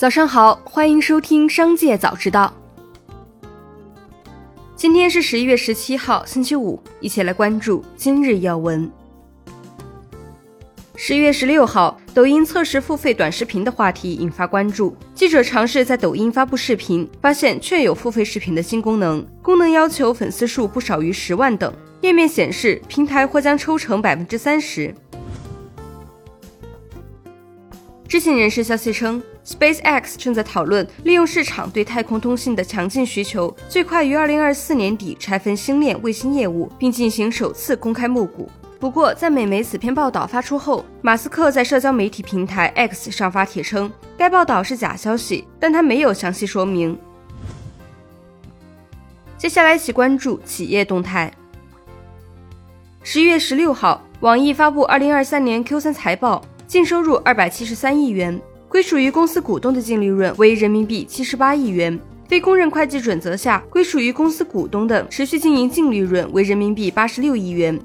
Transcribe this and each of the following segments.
早上好，欢迎收听《商界早知道》。今天是十一月十七号，星期五，一起来关注今日要闻。十月十六号，抖音测试付费短视频的话题引发关注。记者尝试在抖音发布视频，发现确有付费视频的新功能，功能要求粉丝数不少于十万等。页面显示，平台或将抽成百分之三十。知情人士消息称，SpaceX 正在讨论利用市场对太空通信的强劲需求，最快于二零二四年底拆分星链卫星业务，并进行首次公开募股。不过，在美媒此篇报道发出后，马斯克在社交媒体平台 X 上发帖称，该报道是假消息，但他没有详细说明。接下来一起关注企业动态。十一月十六号，网易发布二零二三年 Q 三财报。净收入二百七十三亿元，归属于公司股东的净利润为人民币七十八亿元。非公认会计准则下，归属于公司股东的持续经营净利润为人民币八十六亿元。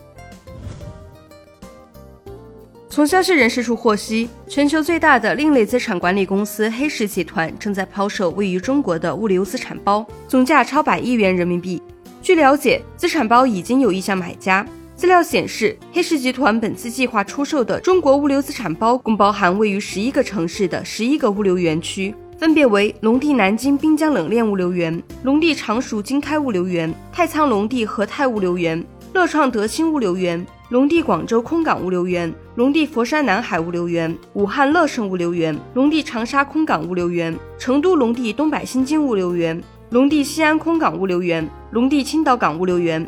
从消息人士处获悉，全球最大的另类资产管理公司黑石集团正在抛售位于中国的物流资产包，总价超百亿元人民币。据了解，资产包已经有意向买家。资料显示，黑石集团本次计划出售的中国物流资产包共包含位于十一个城市的十一个物流园区，分别为龙地南京滨江冷链物流园、龙地常熟经开物流园、太仓龙地和泰物流园、乐创德兴物流园、龙地广州空港物流园、龙地佛山南海物流园、武汉乐盛物流园、龙地长沙空港物流园、成都龙地东百新京物流园、龙地西安空港物流园、龙地青岛港物流园。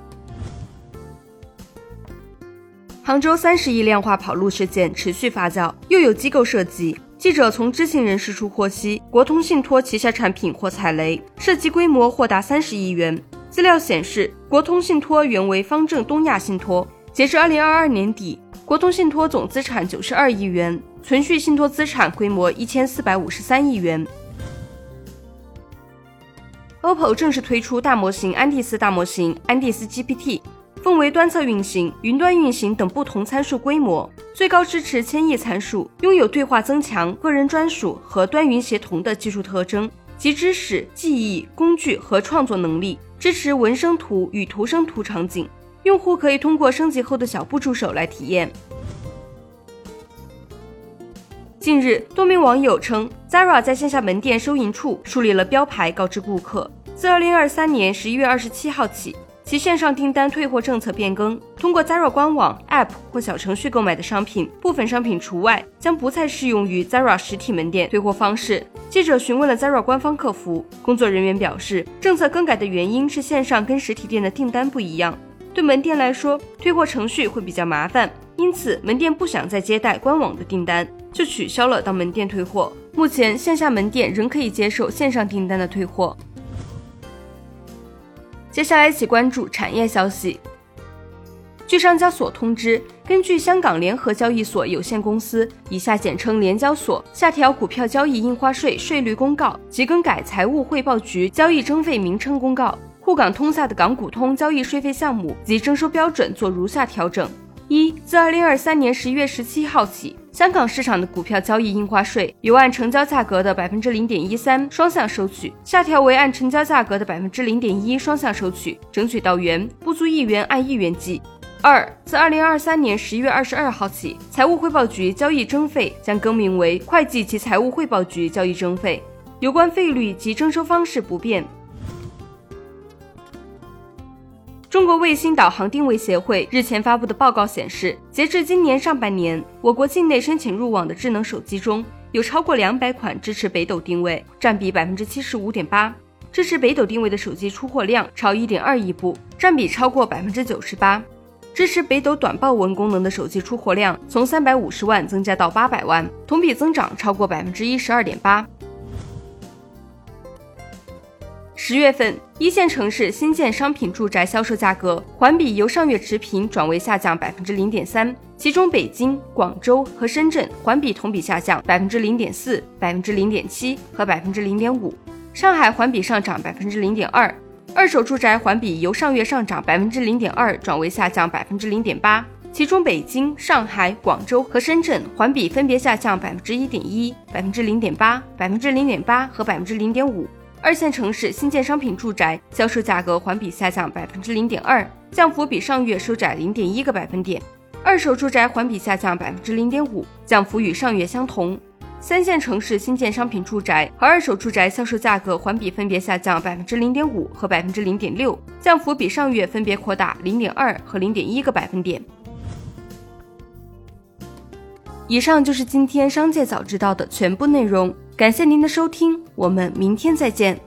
杭州三十亿量化跑路事件持续发酵，又有机构涉及。记者从知情人士处获悉，国通信托旗下产品或踩雷，涉及规模或达三十亿元。资料显示，国通信托原为方正东亚信托，截至二零二二年底，国通信托总资产九十二亿元，存续信托资产规模一千四百五十三亿元。OPPO 正式推出大模型安第斯大模型安第斯 GPT。分为端侧运行、云端运行等不同参数规模，最高支持千亿参数，拥有对话增强、个人专属和端云协同的技术特征及知识、记忆、工具和创作能力，支持文生图与图生图场景。用户可以通过升级后的小步助手来体验。近日，多名网友称，Zara 在线下门店收银处树立了标牌，告知顾客，自二零二三年十一月二十七号起。其线上订单退货政策变更，通过 Zara 官网、App 或小程序购买的商品，部分商品除外，将不再适用于 Zara 实体门店退货方式。记者询问了 Zara 官方客服，工作人员表示，政策更改的原因是线上跟实体店的订单不一样，对门店来说，退货程序会比较麻烦，因此门店不想再接待官网的订单，就取消了到门店退货。目前线下门店仍可以接受线上订单的退货。接下来一起关注产业消息。据上交所通知，根据香港联合交易所有限公司（以下简称联交所）下调股票交易印花税税率公告及更改财务汇报局交易征费名称公告，沪港通下的港股通交易税费项目及征收标准做如下调整：一、自二零二三年十一月十七号起。香港市场的股票交易印花税由按成交价格的百分之零点一三双向收取，下调为按成交价格的百分之零点一双向收取，整取到元，不足一元按一元计。二，自二零二三年十一月二十二号起，财务汇报局交易征费将更名为会计及财务汇报局交易征费，有关费率及征收方式不变。中国卫星导航定位协会日前发布的报告显示，截至今年上半年，我国境内申请入网的智能手机中有超过两百款支持北斗定位，占比百分之七十五点八。支持北斗定位的手机出货量超一点二亿部，占比超过百分之九十八。支持北斗短报文功能的手机出货量从三百五十万增加到八百万，同比增长超过百分之一十二点八。十月份，一线城市新建商品住宅销售价格环比由上月持平转为下降百分之零点三，其中北京、广州和深圳环比同比下降百分之零点四、百分之零点七和百分之零点五，上海环比上涨百分之零点二。二手住宅环比由上月上涨百分之零点二转为下降百分之零点八，其中北京、上海、广州和深圳环比分别下降百分之一点一、百分之零点八、百分之零点八和百分之零点五。二线城市新建商品住宅销售价格环比下降百分之零点二，降幅比上月收窄零点一个百分点。二手住宅环比下降百分之零点五，降幅与上月相同。三线城市新建商品住宅和二手住宅销售价格环比分别下降百分之零点五和百分之零点六，降幅比上月分别扩大零点二和零点一个百分点。以上就是今天商界早知道的全部内容，感谢您的收听，我们明天再见。